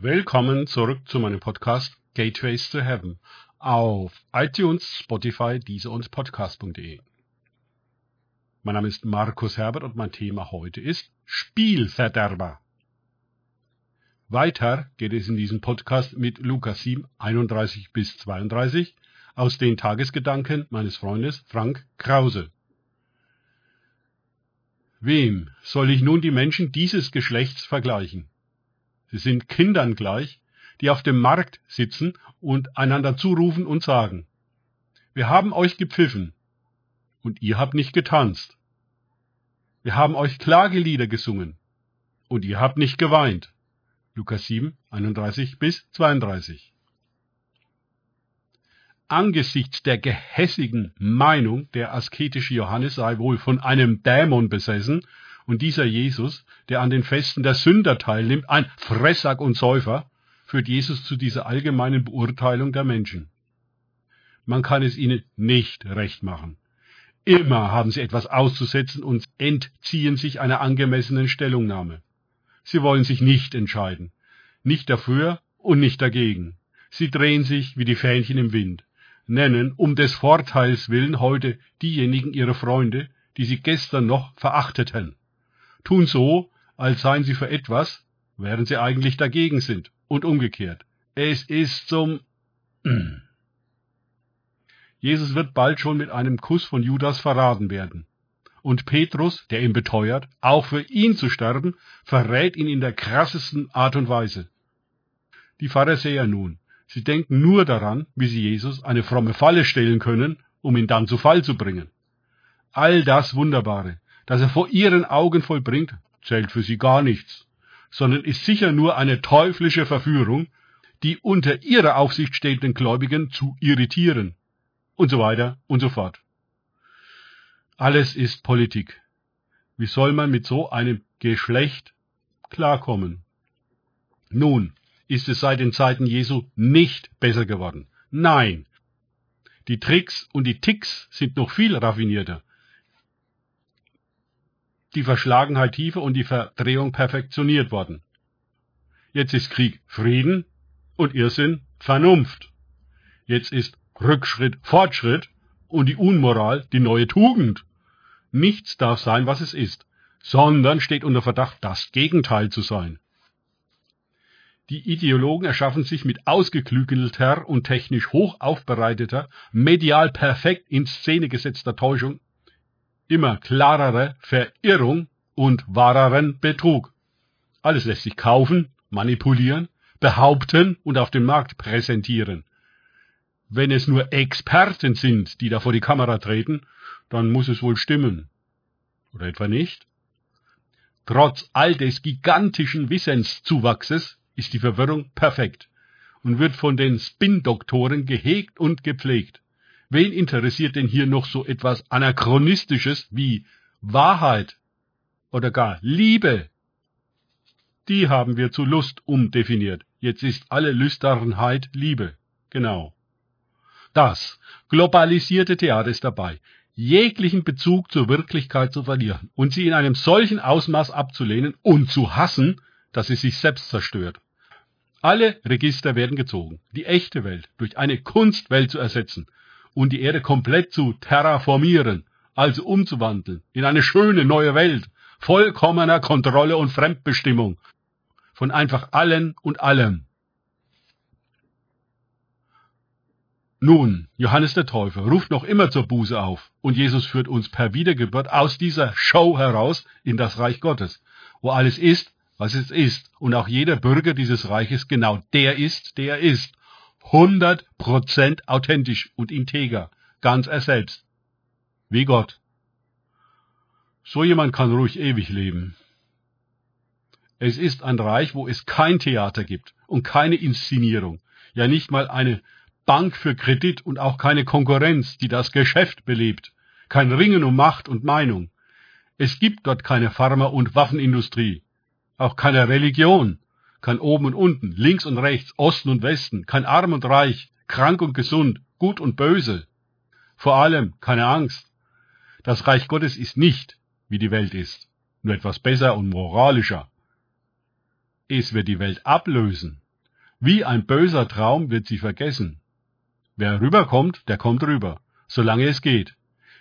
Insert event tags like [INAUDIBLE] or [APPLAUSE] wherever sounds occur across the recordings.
Willkommen zurück zu meinem Podcast Gateways to Heaven auf iTunes, Spotify, Deezer und Podcast.de. Mein Name ist Markus Herbert und mein Thema heute ist Spielverderber. Weiter geht es in diesem Podcast mit Lukas 7, 31 bis 32 aus den Tagesgedanken meines Freundes Frank Krause. Wem soll ich nun die Menschen dieses Geschlechts vergleichen? Sie sind Kindern gleich, die auf dem Markt sitzen und einander zurufen und sagen, wir haben euch gepfiffen und ihr habt nicht getanzt. Wir haben euch Klagelieder gesungen und ihr habt nicht geweint. Lukas 7, 31 bis 32. Angesichts der gehässigen Meinung, der asketische Johannes sei wohl von einem Dämon besessen und dieser Jesus, der an den Festen der Sünder teilnimmt, ein Fressack und Säufer, führt Jesus zu dieser allgemeinen Beurteilung der Menschen. Man kann es ihnen nicht recht machen. Immer haben sie etwas auszusetzen und entziehen sich einer angemessenen Stellungnahme. Sie wollen sich nicht entscheiden. Nicht dafür und nicht dagegen. Sie drehen sich wie die Fähnchen im Wind, nennen um des Vorteils willen heute diejenigen ihre Freunde, die sie gestern noch verachteten tun so, als seien sie für etwas, während sie eigentlich dagegen sind, und umgekehrt. Es ist zum [CLEARS THROAT] Jesus wird bald schon mit einem Kuss von Judas verraten werden. Und Petrus, der ihm beteuert, auch für ihn zu sterben, verrät ihn in der krassesten Art und Weise. Die Pharisäer nun, sie denken nur daran, wie sie Jesus eine fromme Falle stellen können, um ihn dann zu Fall zu bringen. All das Wunderbare, das er vor ihren Augen vollbringt, zählt für sie gar nichts, sondern ist sicher nur eine teuflische Verführung, die unter ihrer Aufsicht stehenden Gläubigen zu irritieren. Und so weiter und so fort. Alles ist Politik. Wie soll man mit so einem Geschlecht klarkommen? Nun, ist es seit den Zeiten Jesu nicht besser geworden. Nein. Die Tricks und die Ticks sind noch viel raffinierter die Verschlagenheit tiefer und die Verdrehung perfektioniert worden. Jetzt ist Krieg Frieden und Irrsinn Vernunft. Jetzt ist Rückschritt Fortschritt und die Unmoral die neue Tugend. Nichts darf sein, was es ist, sondern steht unter Verdacht, das Gegenteil zu sein. Die Ideologen erschaffen sich mit ausgeklügelter und technisch hoch aufbereiteter, medial perfekt in Szene gesetzter Täuschung immer klarere Verirrung und wahreren Betrug. Alles lässt sich kaufen, manipulieren, behaupten und auf dem Markt präsentieren. Wenn es nur Experten sind, die da vor die Kamera treten, dann muss es wohl stimmen. Oder etwa nicht? Trotz all des gigantischen Wissenszuwachses ist die Verwirrung perfekt und wird von den Spin-Doktoren gehegt und gepflegt. Wen interessiert denn hier noch so etwas Anachronistisches wie Wahrheit oder gar Liebe? Die haben wir zu Lust umdefiniert. Jetzt ist alle Lüsternheit Liebe. Genau. Das globalisierte Theater ist dabei, jeglichen Bezug zur Wirklichkeit zu verlieren und sie in einem solchen Ausmaß abzulehnen und zu hassen, dass sie sich selbst zerstört. Alle Register werden gezogen, die echte Welt durch eine Kunstwelt zu ersetzen, und die Erde komplett zu terraformieren, also umzuwandeln in eine schöne neue Welt, vollkommener Kontrolle und Fremdbestimmung von einfach allen und allem. Nun, Johannes der Täufer ruft noch immer zur Buße auf und Jesus führt uns per Wiedergeburt aus dieser Show heraus in das Reich Gottes, wo alles ist, was es ist und auch jeder Bürger dieses Reiches genau der ist, der er ist 100% authentisch und integer, ganz er selbst. Wie Gott. So jemand kann ruhig ewig leben. Es ist ein Reich, wo es kein Theater gibt und keine Inszenierung, ja nicht mal eine Bank für Kredit und auch keine Konkurrenz, die das Geschäft belebt, kein Ringen um Macht und Meinung. Es gibt dort keine Pharma- und Waffenindustrie, auch keine Religion, kein Oben und Unten, links und rechts, Osten und Westen, kein Arm und Reich, krank und gesund, gut und böse. Vor allem keine Angst. Das Reich Gottes ist nicht, wie die Welt ist, nur etwas besser und moralischer. Es wird die Welt ablösen, Wie ein böser Traum wird sie vergessen. Wer rüberkommt, der kommt rüber, solange es geht.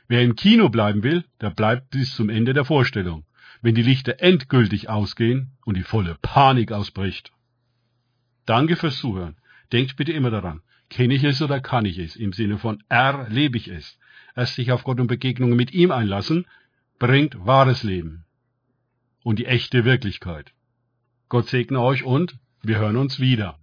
Wer im Kino bleiben will, der bleibt bis zum Ende der Vorstellung, wenn die Lichter endgültig ausgehen und die volle Panik ausbricht. Danke fürs Zuhören. Denkt bitte immer daran, kenne ich es oder kann ich es, im Sinne von erlebe ich es. Erst sich auf Gott und Begegnungen mit ihm einlassen, bringt wahres Leben und die echte Wirklichkeit. Gott segne euch und wir hören uns wieder.